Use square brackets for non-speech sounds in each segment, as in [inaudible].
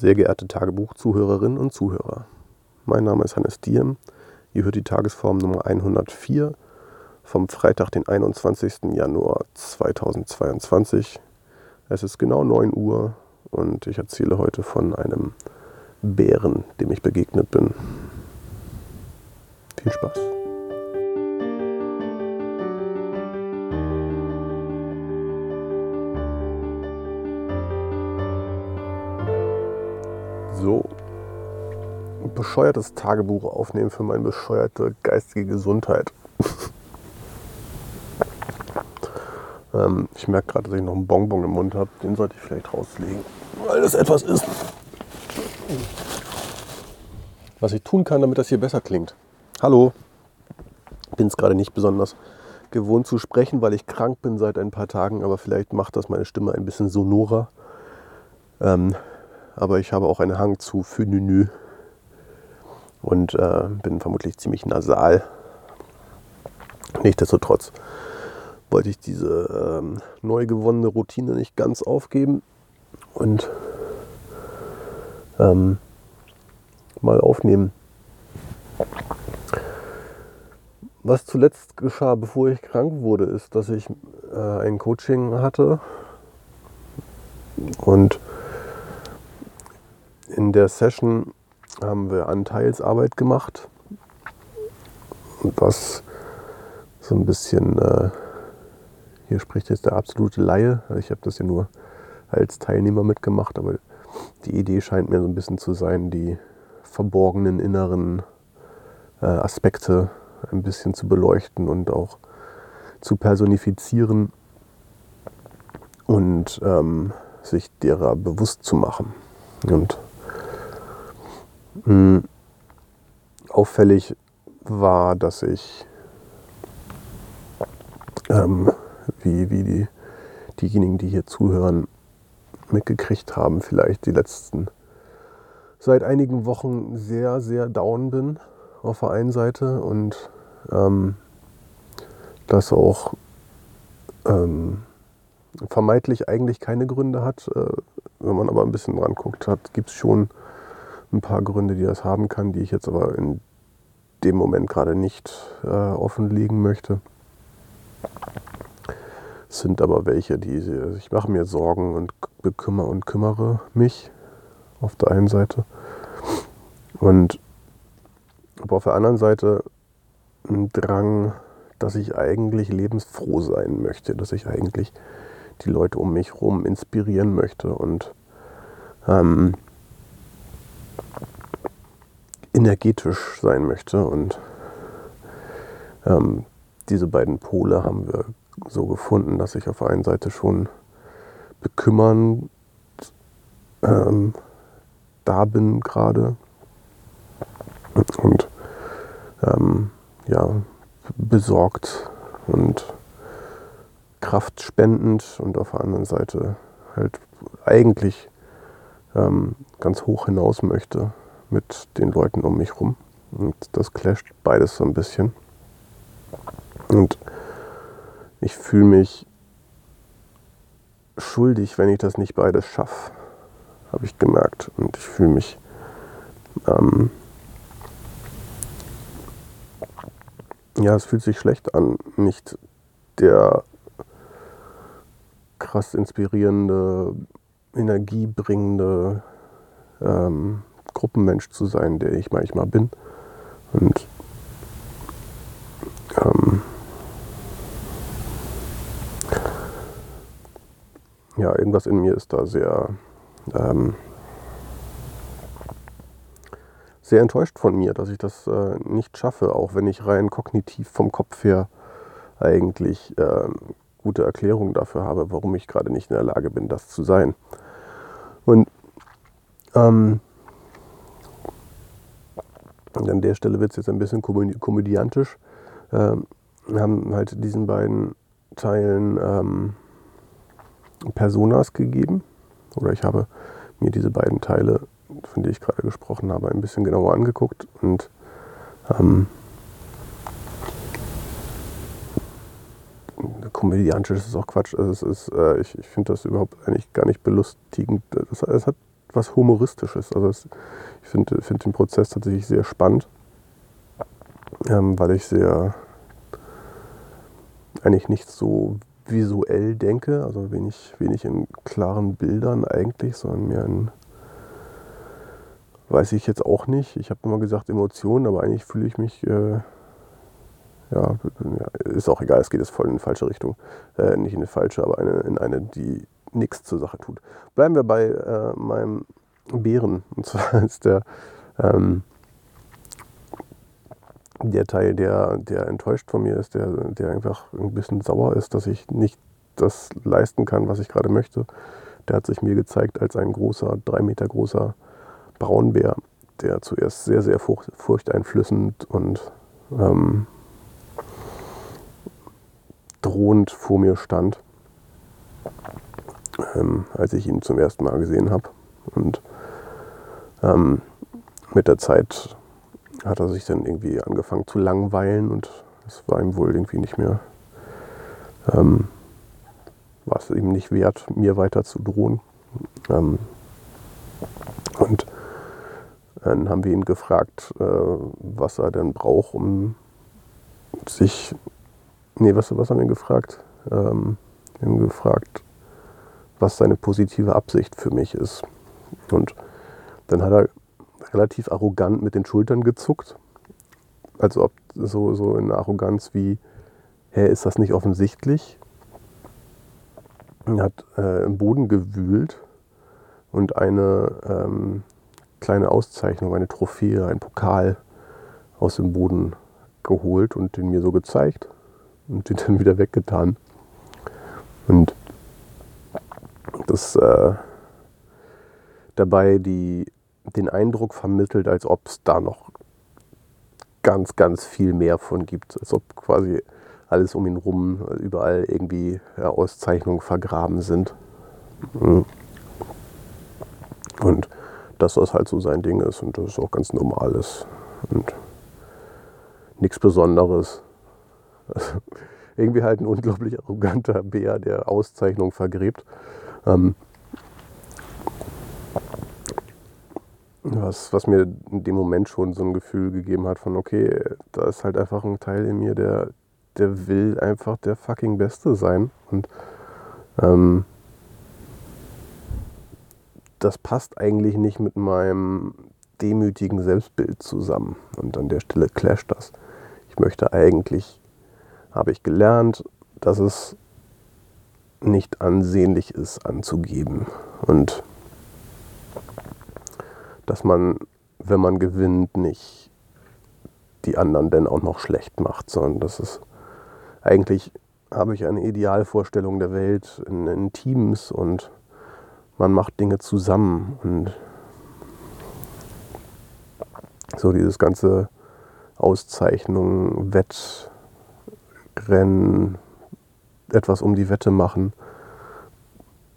Sehr geehrte Tagebuchzuhörerinnen und Zuhörer, mein Name ist Hannes Diem. Ihr hört die Tagesform Nummer 104 vom Freitag, den 21. Januar 2022. Es ist genau 9 Uhr und ich erzähle heute von einem Bären, dem ich begegnet bin. Viel Spaß. So, bescheuertes Tagebuch aufnehmen für meine bescheuerte geistige Gesundheit. [laughs] ähm, ich merke gerade, dass ich noch einen Bonbon im Mund habe. Den sollte ich vielleicht rauslegen, weil das etwas ist. Was ich tun kann, damit das hier besser klingt. Hallo. Bin es gerade nicht besonders gewohnt zu sprechen, weil ich krank bin seit ein paar Tagen, aber vielleicht macht das meine Stimme ein bisschen sonorer. Ähm, aber ich habe auch einen Hang zu Phönynü und äh, bin vermutlich ziemlich nasal. Nichtsdestotrotz wollte ich diese ähm, neu gewonnene Routine nicht ganz aufgeben und ähm, mal aufnehmen. Was zuletzt geschah, bevor ich krank wurde, ist, dass ich äh, ein Coaching hatte und in der Session haben wir Anteilsarbeit gemacht, was so ein bisschen, äh, hier spricht jetzt der absolute Laie, ich habe das ja nur als Teilnehmer mitgemacht, aber die Idee scheint mir so ein bisschen zu sein, die verborgenen inneren äh, Aspekte ein bisschen zu beleuchten und auch zu personifizieren und ähm, sich derer bewusst zu machen. Und hm. Auffällig war, dass ich, ähm, wie, wie die, diejenigen, die hier zuhören, mitgekriegt haben, vielleicht die letzten seit einigen Wochen sehr, sehr down bin auf der einen Seite und ähm, das auch ähm, vermeintlich eigentlich keine Gründe hat. Äh, wenn man aber ein bisschen dran guckt hat, gibt es schon ein paar Gründe, die das haben kann, die ich jetzt aber in dem Moment gerade nicht äh, offenlegen möchte. Es sind aber welche, die also ich mache mir Sorgen und bekümmere und kümmere mich auf der einen Seite und aber auf der anderen Seite ein Drang, dass ich eigentlich lebensfroh sein möchte, dass ich eigentlich die Leute um mich herum inspirieren möchte und ähm, energetisch sein möchte. Und ähm, diese beiden Pole haben wir so gefunden, dass ich auf der einen Seite schon bekümmernd ähm, da bin gerade und ähm, ja, besorgt und kraftspendend und auf der anderen Seite halt eigentlich ähm, ganz hoch hinaus möchte mit den Leuten um mich rum. Und das clasht beides so ein bisschen. Und ich fühle mich schuldig, wenn ich das nicht beides schaffe, habe ich gemerkt. Und ich fühle mich ähm, ja, es fühlt sich schlecht an, nicht der krass inspirierende, energiebringende ähm, Gruppenmensch zu sein, der ich manchmal bin. Und ähm, ja, irgendwas in mir ist da sehr, ähm, sehr enttäuscht von mir, dass ich das äh, nicht schaffe, auch wenn ich rein kognitiv vom Kopf her eigentlich äh, gute Erklärungen dafür habe, warum ich gerade nicht in der Lage bin, das zu sein. Und ähm, und an der Stelle wird es jetzt ein bisschen komödiantisch. Ähm, wir haben halt diesen beiden Teilen ähm, Personas gegeben. Oder ich habe mir diese beiden Teile, von denen ich gerade gesprochen habe, ein bisschen genauer angeguckt. Und ähm, komödiantisch ist auch Quatsch. Also es ist, äh, ich, ich finde das überhaupt eigentlich gar nicht belustigend. Es hat was Humoristisches. Also es, ich finde find den Prozess tatsächlich sehr spannend, ähm, weil ich sehr eigentlich nicht so visuell denke, also wenig, wenig in klaren Bildern eigentlich, sondern mehr in, weiß ich jetzt auch nicht. Ich habe immer gesagt Emotionen, aber eigentlich fühle ich mich, äh, ja, ist auch egal, es geht jetzt voll in die falsche Richtung. Äh, nicht in eine falsche, aber eine, in eine, die nichts zur Sache tut. Bleiben wir bei äh, meinem Bären. Und zwar [laughs] ist der, ähm, der Teil, der, der enttäuscht von mir ist, der, der einfach ein bisschen sauer ist, dass ich nicht das leisten kann, was ich gerade möchte. Der hat sich mir gezeigt als ein großer, drei Meter großer Braunbär, der zuerst sehr, sehr furcht, furchteinflößend und ähm, drohend vor mir stand, ähm, als ich ihn zum ersten Mal gesehen habe. Und ähm, mit der Zeit hat er sich dann irgendwie angefangen zu langweilen und es war ihm wohl irgendwie nicht mehr, ähm, war es ihm nicht wert, mir weiter zu drohen. Ähm, und dann haben wir ihn gefragt, äh, was er denn braucht, um sich, nee, was, was haben wir ihn gefragt? Ähm, wir haben gefragt, was seine positive Absicht für mich ist. Und dann hat er relativ arrogant mit den Schultern gezuckt. Also ob so, so in Arroganz wie, hä, ist das nicht offensichtlich? Er hat äh, im Boden gewühlt und eine ähm, kleine Auszeichnung, eine Trophäe, ein Pokal aus dem Boden geholt und den mir so gezeigt und den dann wieder weggetan. Und das äh, dabei die den Eindruck vermittelt, als ob es da noch ganz, ganz viel mehr von gibt. Als ob quasi alles um ihn rum, überall irgendwie ja, Auszeichnungen vergraben sind. Mhm. Und dass das halt so sein Ding ist und das ist auch ganz normal ist. Und nichts Besonderes. Also, [laughs] irgendwie halt ein unglaublich arroganter Bär, der Auszeichnungen vergräbt. Ähm, Was, was mir in dem Moment schon so ein Gefühl gegeben hat von, okay, da ist halt einfach ein Teil in mir, der, der will einfach der fucking Beste sein. Und ähm, das passt eigentlich nicht mit meinem demütigen Selbstbild zusammen. Und an der Stelle clasht das. Ich möchte eigentlich, habe ich gelernt, dass es nicht ansehnlich ist anzugeben. Und dass man, wenn man gewinnt, nicht die anderen denn auch noch schlecht macht, sondern dass es eigentlich habe ich eine Idealvorstellung der Welt in, in Teams und man macht Dinge zusammen und so dieses ganze Auszeichnung, Wettrennen, etwas um die Wette machen,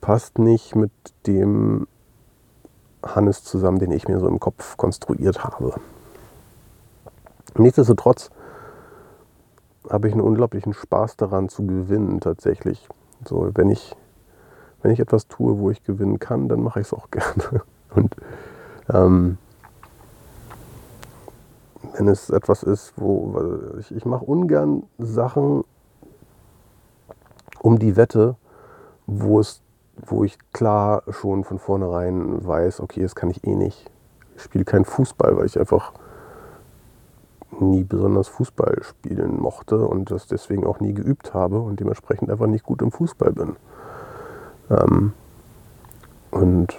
passt nicht mit dem Hannes zusammen, den ich mir so im Kopf konstruiert habe. Nichtsdestotrotz habe ich einen unglaublichen Spaß daran zu gewinnen tatsächlich. So, wenn ich, wenn ich etwas tue, wo ich gewinnen kann, dann mache ich es auch [laughs] gerne. Und ähm, wenn es etwas ist, wo ich, ich mache ungern Sachen um die Wette, wo es wo ich klar schon von vornherein weiß, okay, das kann ich eh nicht. Ich spiele keinen Fußball, weil ich einfach nie besonders Fußball spielen mochte und das deswegen auch nie geübt habe und dementsprechend einfach nicht gut im Fußball bin. Ähm, und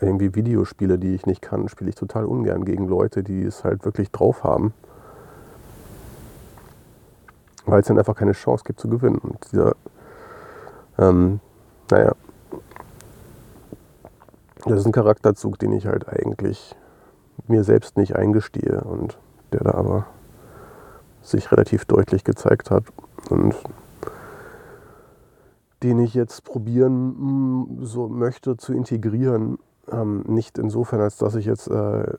irgendwie Videospiele, die ich nicht kann, spiele ich total ungern gegen Leute, die es halt wirklich drauf haben. Weil es dann einfach keine Chance gibt zu gewinnen. Und dieser, ähm, naja, das ist ein Charakterzug, den ich halt eigentlich mir selbst nicht eingestehe und der da aber sich relativ deutlich gezeigt hat und den ich jetzt probieren mm, so möchte zu integrieren. Ähm, nicht insofern, als dass ich jetzt äh,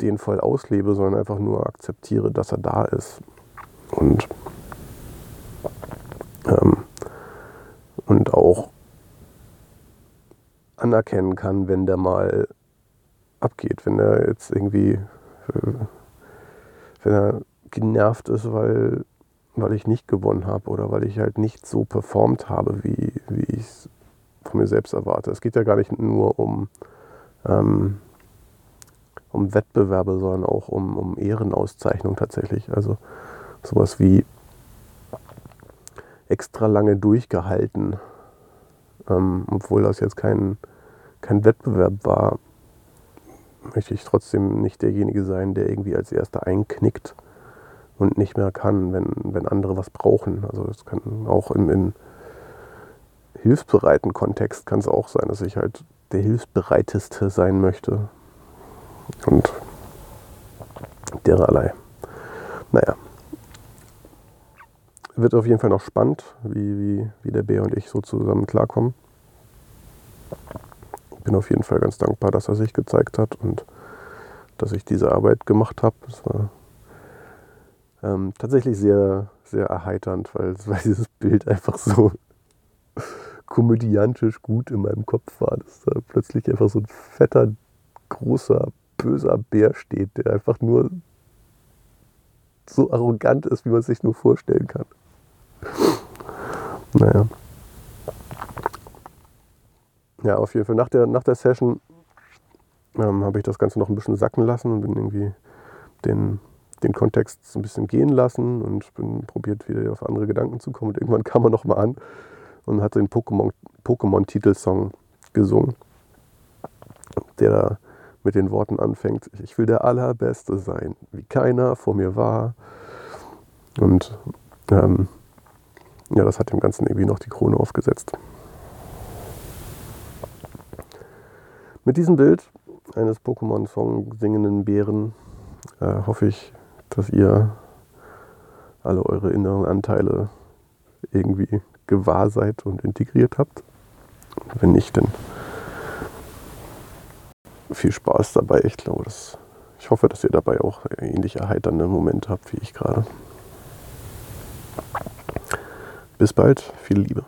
den voll auslebe, sondern einfach nur akzeptiere, dass er da ist. Und, ähm, und auch anerkennen kann, wenn der mal abgeht, wenn er jetzt irgendwie, äh, wenn er genervt ist, weil, weil ich nicht gewonnen habe oder weil ich halt nicht so performt habe, wie, wie ich es von mir selbst erwarte. Es geht ja gar nicht nur um, ähm, um Wettbewerbe, sondern auch um, um Ehrenauszeichnung tatsächlich. Also sowas wie extra lange durchgehalten, ähm, obwohl das jetzt kein, kein Wettbewerb war, möchte ich trotzdem nicht derjenige sein, der irgendwie als erster einknickt und nicht mehr kann, wenn, wenn andere was brauchen. Also es kann auch im, in hilfsbereiten Kontext kann es auch sein, dass ich halt der hilfsbereiteste sein möchte. Und dererlei. Naja. Wird auf jeden Fall noch spannend, wie, wie, wie der Bär und ich so zusammen klarkommen. Bin auf jeden Fall ganz dankbar, dass er sich gezeigt hat und dass ich diese Arbeit gemacht habe. Es war ähm, tatsächlich sehr, sehr erheiternd, weil, [laughs] weil dieses Bild einfach so [laughs] komödiantisch gut in meinem Kopf war, dass da plötzlich einfach so ein fetter, großer, böser Bär steht, der einfach nur so arrogant ist, wie man sich nur vorstellen kann. [laughs] Naja. Ja, auf jeden Fall. Nach der, nach der Session ähm, habe ich das Ganze noch ein bisschen sacken lassen und bin irgendwie den, den Kontext so ein bisschen gehen lassen und bin probiert wieder auf andere Gedanken zu kommen. Und irgendwann kam er nochmal an und hat den Pokémon-Titelsong gesungen, der da mit den Worten anfängt, ich will der Allerbeste sein, wie keiner vor mir war. Und ähm, ja, das hat dem Ganzen irgendwie noch die Krone aufgesetzt. Mit diesem Bild eines Pokémon-Song singenden Bären äh, hoffe ich, dass ihr alle eure inneren Anteile irgendwie gewahr seid und integriert habt. Wenn nicht, dann viel Spaß dabei. Ich glaube, das, ich hoffe, dass ihr dabei auch ähnlich erheiternde Momente habt wie ich gerade. Bis bald, viel Liebe.